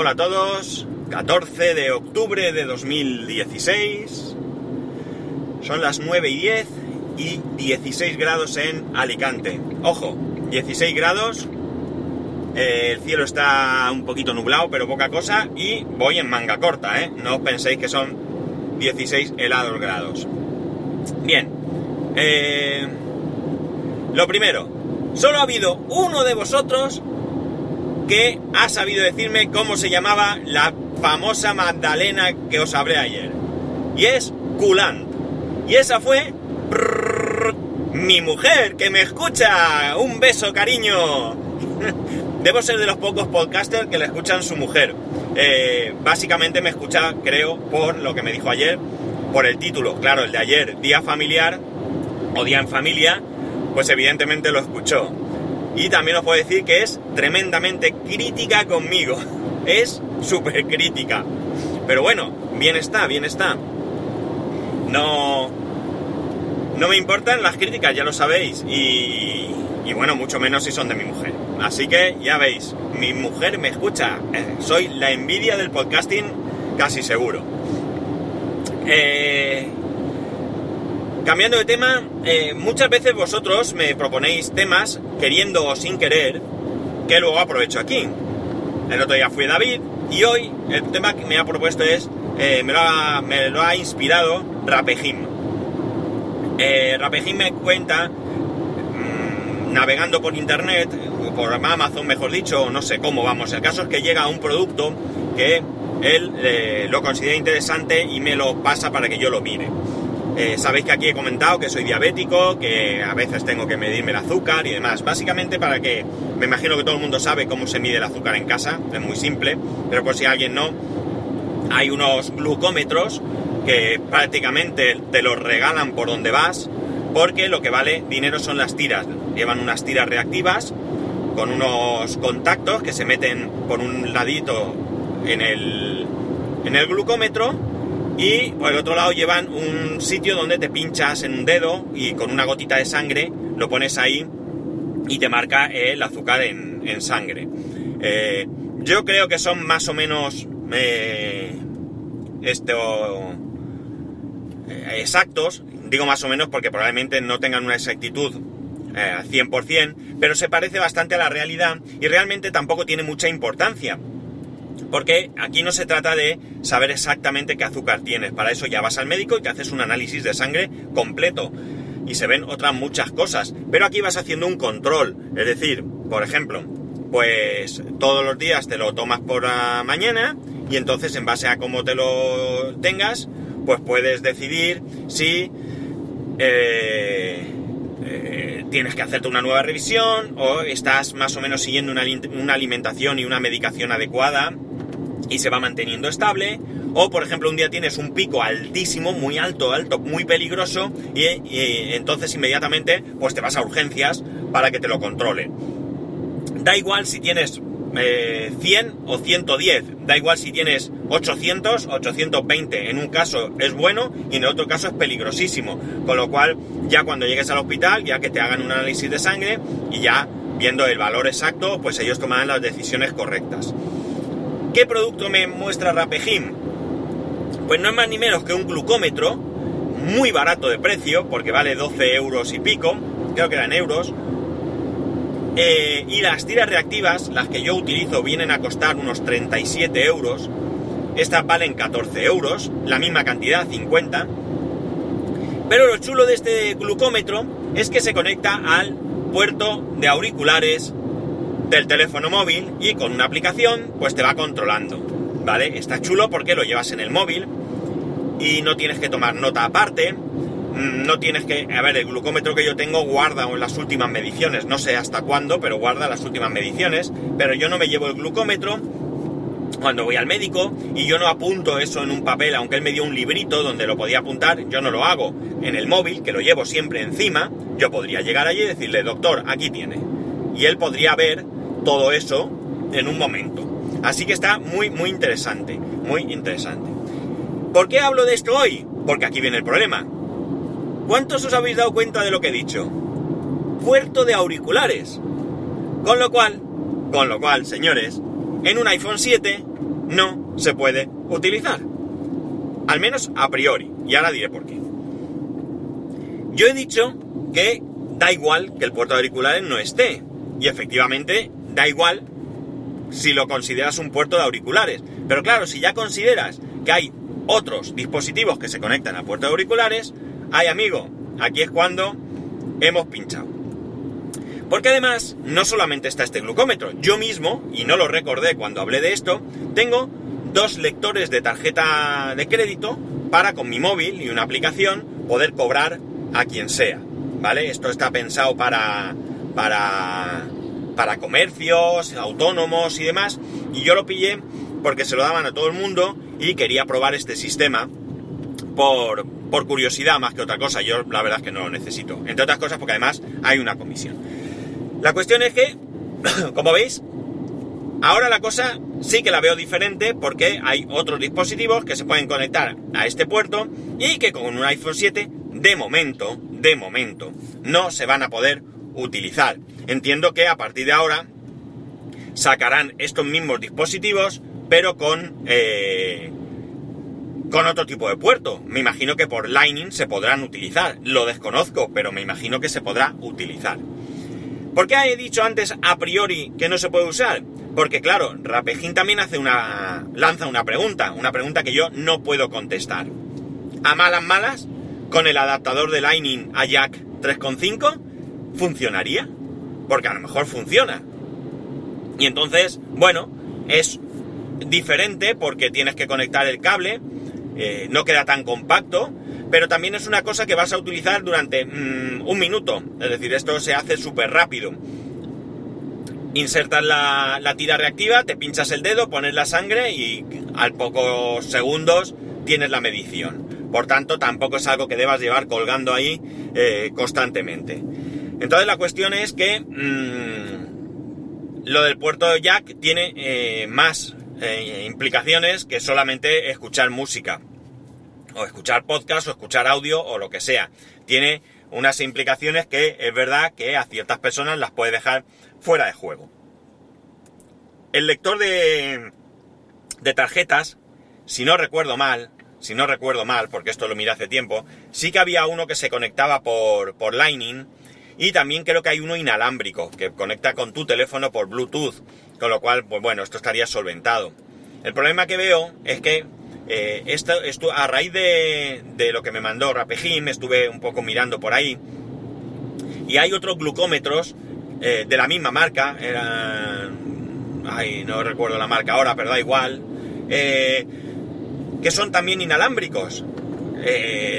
Hola a todos, 14 de octubre de 2016. Son las 9 y 10 y 16 grados en Alicante. Ojo, 16 grados, eh, el cielo está un poquito nublado, pero poca cosa, y voy en manga corta, ¿eh? No penséis que son 16 helados grados. Bien, eh, lo primero, solo ha habido uno de vosotros que ha sabido decirme cómo se llamaba la famosa Magdalena que os hablé ayer. Y es Culant. Y esa fue mi mujer, que me escucha. Un beso, cariño. Debo ser de los pocos podcasters que le escuchan su mujer. Eh, básicamente me escucha, creo, por lo que me dijo ayer, por el título. Claro, el de ayer, Día Familiar o Día en Familia, pues evidentemente lo escuchó. Y también os puedo decir que es tremendamente crítica conmigo. Es súper crítica. Pero bueno, bien está, bien está. No. No me importan las críticas, ya lo sabéis. Y, y bueno, mucho menos si son de mi mujer. Así que ya veis, mi mujer me escucha. Eh, soy la envidia del podcasting casi seguro. Eh, Cambiando de tema, eh, muchas veces vosotros me proponéis temas, queriendo o sin querer, que luego aprovecho aquí. El otro día fue David y hoy el tema que me ha propuesto es, eh, me, lo ha, me, lo ha, inspirado Rapejim. Eh, Rapejim me cuenta, mmm, navegando por internet, por Amazon mejor dicho, no sé cómo vamos, el caso es que llega un producto que él eh, lo considera interesante y me lo pasa para que yo lo mire. Eh, sabéis que aquí he comentado que soy diabético, que a veces tengo que medirme el azúcar y demás. Básicamente para que, me imagino que todo el mundo sabe cómo se mide el azúcar en casa, es muy simple, pero por si alguien no, hay unos glucómetros que prácticamente te los regalan por donde vas, porque lo que vale dinero son las tiras. Llevan unas tiras reactivas con unos contactos que se meten por un ladito en el, en el glucómetro y por el otro lado llevan un sitio donde te pinchas en un dedo y con una gotita de sangre lo pones ahí y te marca el azúcar en, sangre. Eh, yo creo que son más o menos eh, esto, eh, exactos, digo más o menos porque probablemente no tengan una exactitud al 100%, pero se parece bastante a la realidad y realmente tampoco tiene mucha importancia porque aquí no se trata de saber exactamente qué azúcar tienes. Para eso ya vas al médico y te haces un análisis de sangre completo. Y se ven otras muchas cosas. Pero aquí vas haciendo un control. Es decir, por ejemplo, pues todos los días te lo tomas por la mañana y entonces en base a cómo te lo tengas, pues puedes decidir si eh, eh, tienes que hacerte una nueva revisión o estás más o menos siguiendo una, una alimentación y una medicación adecuada y se va manteniendo estable. O, por ejemplo, un día tienes un pico altísimo, muy alto, alto, muy peligroso, y, entonces inmediatamente pues te vas a urgencias para que te lo controle. Da igual si tienes eh, 100 o 110, da igual si tienes 800, 820. En un caso es bueno y en el otro caso es peligrosísimo. Con lo cual, ya cuando llegues al hospital, ya que te hagan un análisis de sangre y ya viendo el valor exacto, pues ellos tomarán las decisiones correctas. ¿Qué producto me muestra Rapejim? Pues no es más ni menos que un glucómetro, muy barato de precio, porque vale 12 euros y pico, creo que eran euros. Eh, y las tiras reactivas, las que yo utilizo, vienen a costar unos 37 euros. Estas valen 14 euros, la misma cantidad, 50. Pero lo chulo de este glucómetro es que se conecta al puerto de auriculares del teléfono móvil y con una aplicación pues te va controlando, ¿vale? Está chulo porque lo llevas en el móvil y no tienes que tomar nota aparte, no tienes que... A ver, el glucómetro que yo tengo guarda las últimas mediciones, no sé hasta cuándo, pero guarda las últimas mediciones, pero yo no me llevo el glucómetro cuando voy al médico y yo no apunto eso en un papel, aunque él me dio un librito donde lo podía apuntar, yo no lo hago en el móvil, que lo llevo siempre encima, yo podría llegar allí y decirle, doctor, aquí tiene. Y él podría ver todo eso en un momento. Así que está muy, muy interesante, muy interesante. ¿Por qué hablo de esto hoy? Porque aquí viene el problema. ¿Cuántos os habéis dado cuenta de lo que he dicho? Puerto de auriculares. Con lo cual, con lo cual, señores, en un iPhone 7 no se puede utilizar. Al menos a priori. Y ahora diré por qué. Yo he dicho que da igual que el puerto de auriculares no esté. Y efectivamente, da igual si lo consideras un puerto de auriculares. Pero claro, si ya consideras que hay otros dispositivos que se conectan a puerto de auriculares, ay amigo, aquí es cuando hemos pinchado. Porque además, no solamente está este glucómetro, yo mismo, y no lo recordé cuando hablé de esto, tengo dos lectores de tarjeta de crédito para con mi móvil y una aplicación poder cobrar a quien sea. ¿Vale? Esto está pensado para. para. Para comercios, autónomos y demás. Y yo lo pillé porque se lo daban a todo el mundo y quería probar este sistema por, por curiosidad más que otra cosa. Yo la verdad es que no lo necesito. Entre otras cosas porque además hay una comisión. La cuestión es que, como veis, ahora la cosa sí que la veo diferente porque hay otros dispositivos que se pueden conectar a este puerto y que con un iPhone 7, de momento, de momento, no se van a poder utilizar. Entiendo que a partir de ahora sacarán estos mismos dispositivos, pero con, eh, con otro tipo de puerto. Me imagino que por Lightning se podrán utilizar. Lo desconozco, pero me imagino que se podrá utilizar. ¿Por qué he dicho antes a priori que no se puede usar? Porque claro, Rapejín también hace una. lanza una pregunta, una pregunta que yo no puedo contestar. A malas malas, con el adaptador de Lightning a Jack 3.5, ¿funcionaría? Porque a lo mejor funciona. Y entonces, bueno, es diferente porque tienes que conectar el cable, eh, no queda tan compacto, pero también es una cosa que vas a utilizar durante mm, un minuto. Es decir, esto se hace súper rápido. Insertas la, tira reactiva, te pinchas el dedo, pones la sangre y al pocos segundos tienes la medición. Por tanto, tampoco es algo que debas llevar colgando ahí eh, constantemente. Entonces la cuestión es que mm, lo del puerto jack tiene eh, más eh, implicaciones que solamente escuchar música o escuchar podcast o escuchar audio o lo que sea. Tiene unas implicaciones que es verdad que a ciertas personas las puede dejar fuera de juego. El lector de, de tarjetas, si no recuerdo mal, si no recuerdo mal, porque esto lo miré hace tiempo, sí que había uno que se conectaba por, por Lightning y también creo que hay uno inalámbrico que conecta con tu teléfono por Bluetooth, con lo cual, pues bueno, esto estaría solventado. El problema que veo es que eh, esto, a raíz de, lo que me mandó Rapejim, estuve un poco mirando por ahí. Y hay otros glucómetros eh, de la misma marca. Eran. Ay, no recuerdo la marca ahora, pero da igual. Eh, que son también inalámbricos.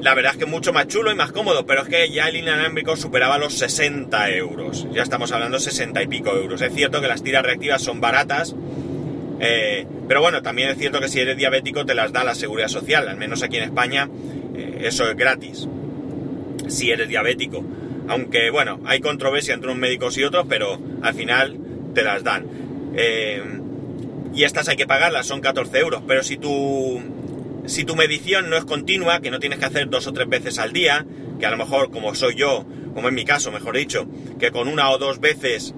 La verdad es que mucho más chulo y más cómodo, pero es que ya el inalámbrico superaba los 60 euros. Ya estamos hablando de 60 y pico euros. Es cierto que las tiras reactivas son baratas, eh, pero bueno, también es cierto que si eres diabético te las da la seguridad social, al menos aquí en España eh, eso es gratis, si eres diabético. Aunque bueno, hay controversia entre unos médicos y otros, pero al final te las dan. Eh, y estas hay que pagarlas, son 14 euros, pero si tu, si tu medición no es continua, que no tienes que hacer dos o tres veces al día, que a lo mejor como soy yo, como en mi caso, mejor dicho, que con una o dos veces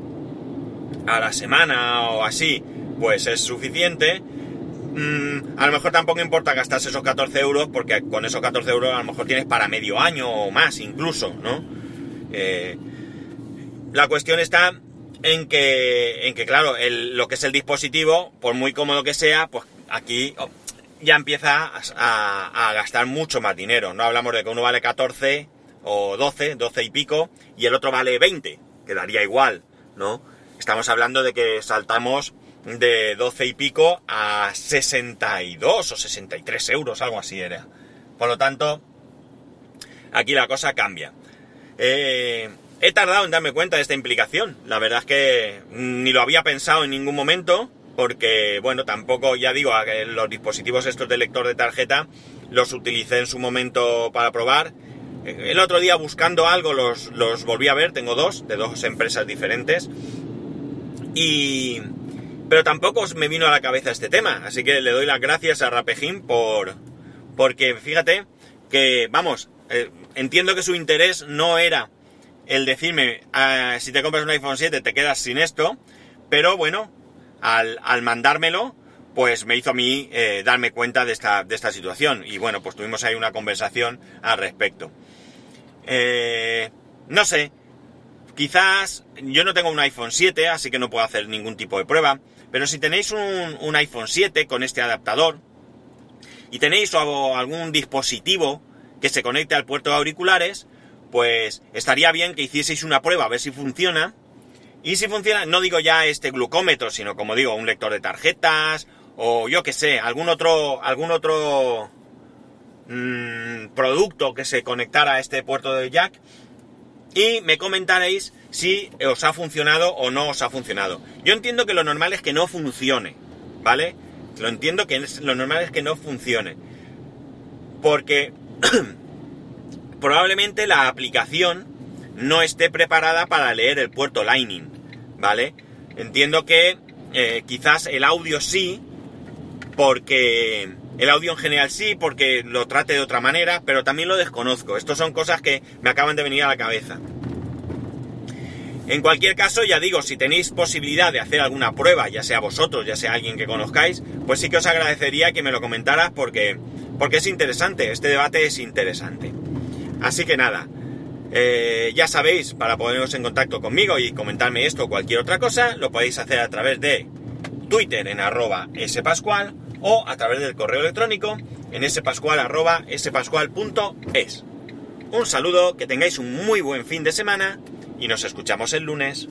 a la semana o así, pues es suficiente. Mm, a lo mejor tampoco importa gastarse esos 14 euros, porque con esos 14 euros a lo mejor tienes para medio año o más incluso, ¿no? Eh, la cuestión está en que, en que claro, lo que es el dispositivo, por muy cómodo que sea, pues aquí ya empieza a, a, gastar mucho más dinero. No hablamos de que uno vale 14 o 12, 12 y pico, y el otro vale 20, quedaría igual, ¿no? Estamos hablando de que saltamos de 12 y pico a 62 o 63 euros, algo así era. Por lo tanto, aquí la cosa cambia. Eh, he tardado en darme cuenta de esta implicación. La verdad es que ni lo había pensado en ningún momento, porque, bueno, tampoco, ya digo, los dispositivos estos de lector de tarjeta los utilicé en su momento para probar. El otro día buscando algo los, los volví a ver, tengo dos, de dos empresas diferentes. Y, pero tampoco me vino a la cabeza este tema, así que le doy las gracias a Rapejín por... Porque fíjate que, vamos, eh, entiendo que su interés no era el decirme, ah, si te compras un iPhone 7 te quedas sin esto, pero bueno, al, mandármelo, pues me hizo a mí eh, darme cuenta de esta, de esta situación. Y bueno, pues tuvimos ahí una conversación al respecto. Eh, no sé, quizás yo no tengo un iPhone 7, así que no puedo hacer ningún tipo de prueba. Pero si tenéis un, un iPhone 7 con este adaptador y tenéis algún dispositivo que se conecte al puerto de auriculares, pues estaría bien que hicieseis una prueba a ver si funciona. Y si funciona, no digo ya este glucómetro, sino como digo, un lector de tarjetas o yo que sé, algún otro, algún otro mmm, producto que se conectara a este puerto de jack y me comentaréis si os ha funcionado o no os ha funcionado. Yo entiendo que lo normal es que no funcione, ¿vale? Lo entiendo que lo normal es que no funcione. Porque probablemente la aplicación no esté preparada para leer el puerto Lightning, ¿vale? Entiendo que eh, quizás el audio sí, porque el audio en general sí, porque lo trate de otra manera, pero también lo desconozco. Estos son cosas que me acaban de venir a la cabeza. En cualquier caso, ya digo, si tenéis posibilidad de hacer alguna prueba, ya sea vosotros, ya sea alguien que conozcáis, pues sí que os agradecería que me lo comentaras porque, porque es interesante, este debate es interesante. Así que nada, eh, ya sabéis, para poneros en contacto conmigo y comentarme esto o cualquier otra cosa, lo podéis hacer a través de Twitter en arroba spascual o a través del correo electrónico en spascual arroba spascual.es. Un saludo, que tengáis un muy buen fin de semana y nos escuchamos el lunes.